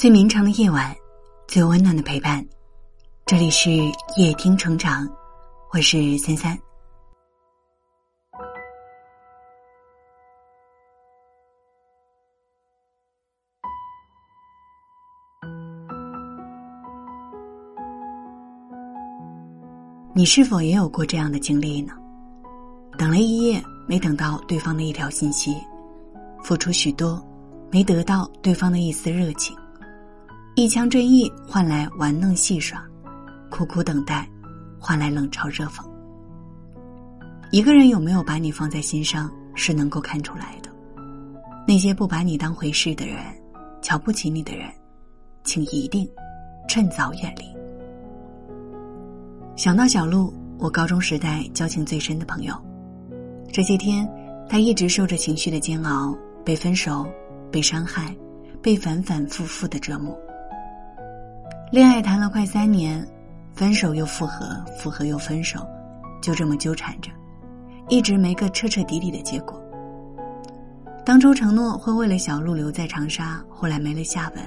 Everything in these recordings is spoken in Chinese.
最绵长的夜晚，最温暖的陪伴。这里是夜听成长，我是三三。你是否也有过这样的经历呢？等了一夜，没等到对方的一条信息，付出许多，没得到对方的一丝热情。一腔真意换来玩弄戏耍，苦苦等待换来冷嘲热讽。一个人有没有把你放在心上，是能够看出来的。那些不把你当回事的人，瞧不起你的人，请一定趁早远离。想到小鹿，我高中时代交情最深的朋友，这些天，他一直受着情绪的煎熬，被分手，被伤害，被反反复复的折磨。恋爱谈了快三年，分手又复合，复合又分手，就这么纠缠着，一直没个彻彻底底的结果。当初承诺会为了小鹿留在长沙，后来没了下文；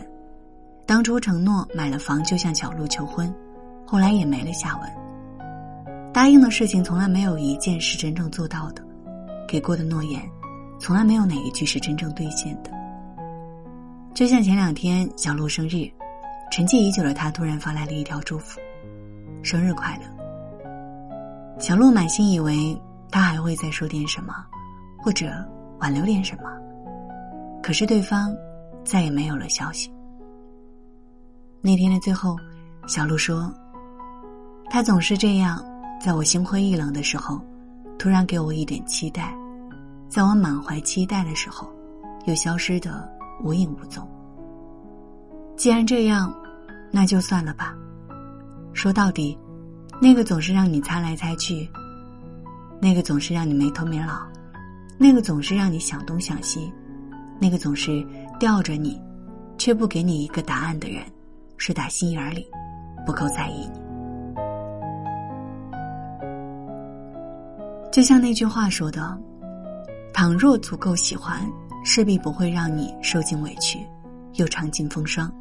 当初承诺买了房就向小鹿求婚，后来也没了下文。答应的事情从来没有一件是真正做到的，给过的诺言，从来没有哪一句是真正兑现的。就像前两天小鹿生日。沉寂已久的他突然发来了一条祝福：“生日快乐。”小鹿满心以为他还会再说点什么，或者挽留点什么，可是对方再也没有了消息。那天的最后，小鹿说：“他总是这样，在我心灰意冷的时候，突然给我一点期待；在我满怀期待的时候，又消失的无影无踪。既然这样。”那就算了吧。说到底，那个总是让你猜来猜去，那个总是让你没头没脑，那个总是让你想东想西，那个总是吊着你，却不给你一个答案的人，是打心眼里不够在意你。就像那句话说的：“倘若足够喜欢，势必不会让你受尽委屈，又尝尽风霜。”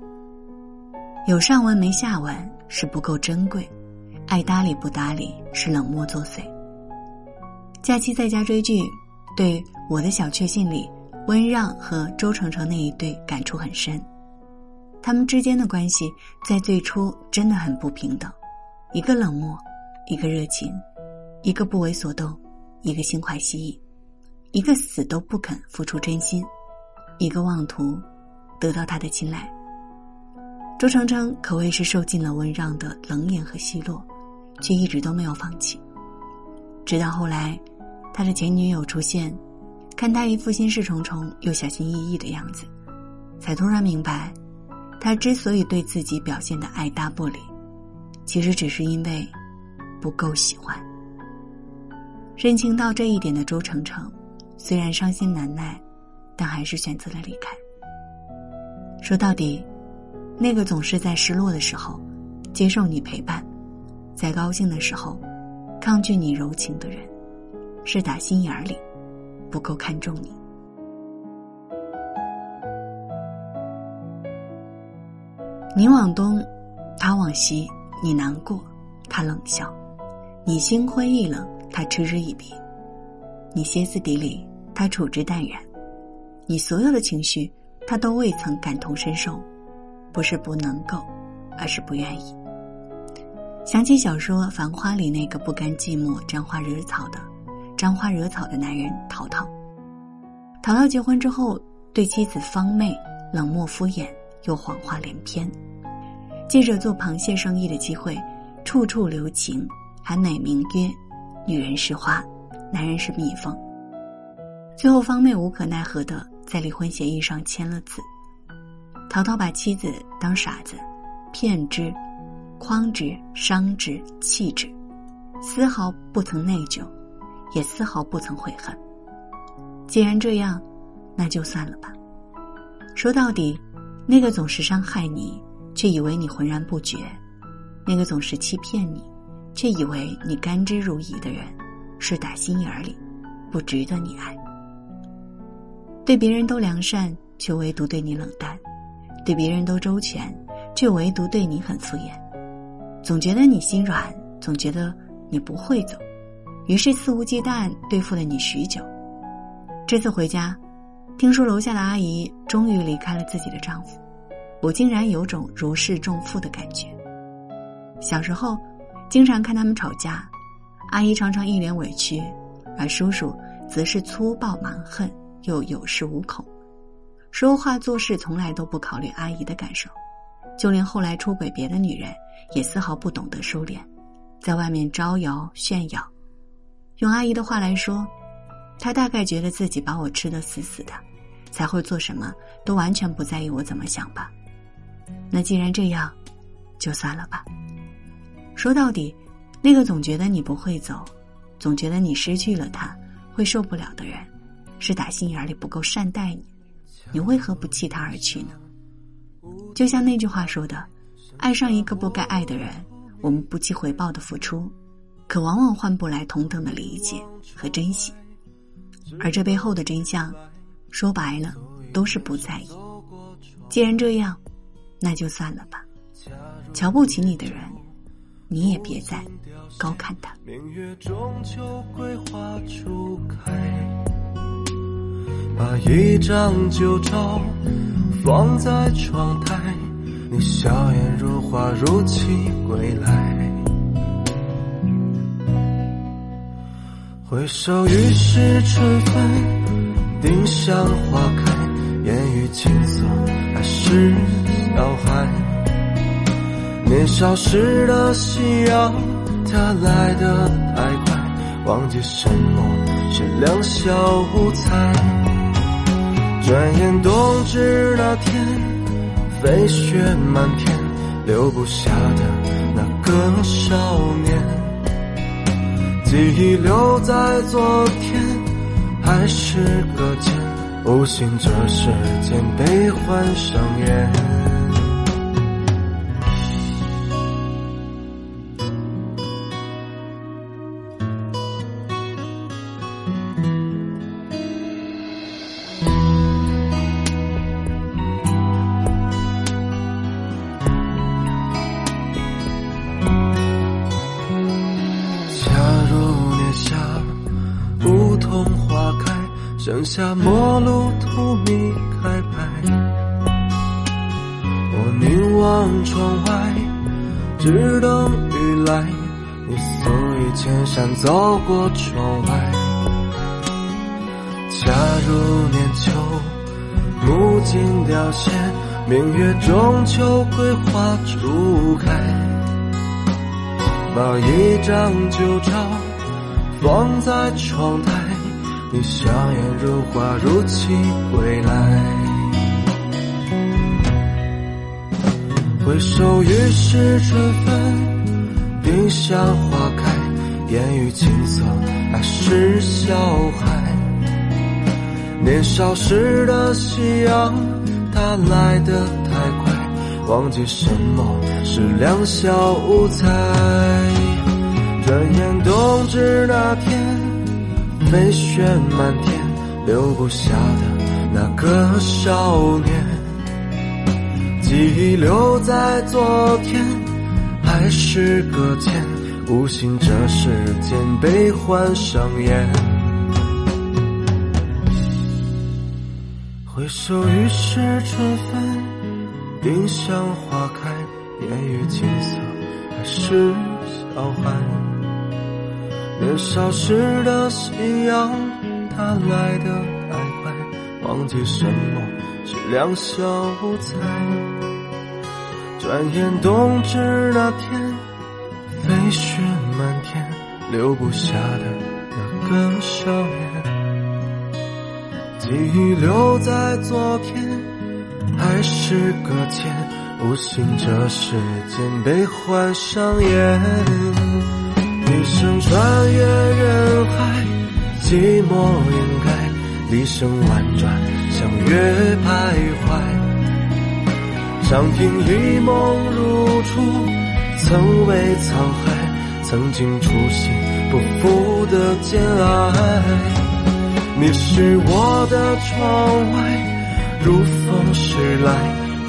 有上文没下文是不够珍贵，爱搭理不搭理是冷漠作祟。假期在家追剧，对我的小确幸里，温让和周程程那一对感触很深。他们之间的关系在最初真的很不平等，一个冷漠，一个热情，一个不为所动，一个心怀希翼，一个死都不肯付出真心，一个妄图得到他的青睐。周程程可谓是受尽了温让的冷眼和奚落，却一直都没有放弃。直到后来，他的前女友出现，看他一副心事重重又小心翼翼的样子，才突然明白，他之所以对自己表现的爱搭不理，其实只是因为不够喜欢。认清到这一点的周程程，虽然伤心难耐，但还是选择了离开。说到底。那个总是在失落的时候接受你陪伴，在高兴的时候抗拒你柔情的人，是打心眼里不够看重你。你往东，他往西；你难过，他冷笑；你心灰意冷，他嗤之以鼻；你歇斯底里，他处之淡然；你所有的情绪，他都未曾感同身受。不是不能够，而是不愿意。想起小说《繁花》里那个不甘寂寞、沾花惹草的、沾花惹草的男人陶陶。陶陶结婚之后，对妻子方妹冷漠敷衍，又谎话连篇。借着做螃蟹生意的机会，处处留情，还美名曰“女人是花，男人是蜜蜂”。最后，方妹无可奈何的在离婚协议上签了字。陶陶把妻子当傻子，骗之、诓之、伤之、弃之，丝毫不曾内疚，也丝毫不曾悔恨。既然这样，那就算了吧。说到底，那个总是伤害你，却以为你浑然不觉；那个总是欺骗你，却以为你甘之如饴的人，是打心眼里不值得你爱。对别人都良善，却唯独对你冷淡。对别人都周全，却唯独对你很敷衍，总觉得你心软，总觉得你不会走，于是肆无忌惮对付了你许久。这次回家，听说楼下的阿姨终于离开了自己的丈夫，我竟然有种如释重负的感觉。小时候，经常看他们吵架，阿姨常常一脸委屈，而叔叔则是粗暴蛮横又有恃无恐。说话做事从来都不考虑阿姨的感受，就连后来出轨别的女人，也丝毫不懂得收敛，在外面招摇炫耀。用阿姨的话来说，她大概觉得自己把我吃得死死的，才会做什么都完全不在意我怎么想吧。那既然这样，就算了吧。说到底，那个总觉得你不会走，总觉得你失去了他会受不了的人，是打心眼里不够善待你。你为何不弃他而去呢？就像那句话说的：“爱上一个不该爱的人，我们不计回报的付出，可往往换不来同等的理解和珍惜。而这背后的真相，说白了都是不在意。既然这样，那就算了吧。瞧不起你的人，你也别再高看他。”把一张旧照放在窗台，你笑颜如花，如期归来。回首已是春分，丁香花开，烟雨青涩，还是小孩。年少时的夕阳，它来得太快，忘记什么是两小无猜。转眼冬至那天，飞雪漫天，留不下的那个少年，记忆留在昨天，还是搁浅，无心这世间悲欢上演。剩下陌路荼蘼开败，我凝望窗外，只等雨来。你素衣千山走过窗外，恰如年秋，木槿凋谢，明月中秋桂花初开。把一张旧照放在窗台。你笑颜如花，如期归来。回首于是春分，丁香花开，烟雨青色，还是小孩。年少时的夕阳，它来得太快，忘记什么是两小无猜。转眼冬至那天。飞雪满天，留不下的那个少年，记忆留在昨天，还是搁浅，无心这世间悲欢上演。回首已是春分，丁香花开，烟雨青色，还是小孩。年少时的夕阳，它来得太快，忘记什么是两小无猜。转眼冬至那天，飞雪满天，留不下的那个少年，记忆留在昨天，还是搁浅，无心这世间悲欢上演。一生穿越人海，寂寞掩盖，笛声婉转，相约徘徊。长亭一梦如初，曾为沧海，曾经初心不负的坚爱。你是我的窗外，如风驶来，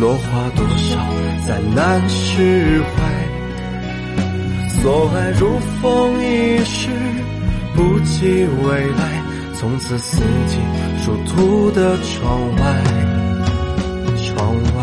落花多少，再难释怀。所爱如风一世，不及未来。从此四季殊途的窗外，窗外。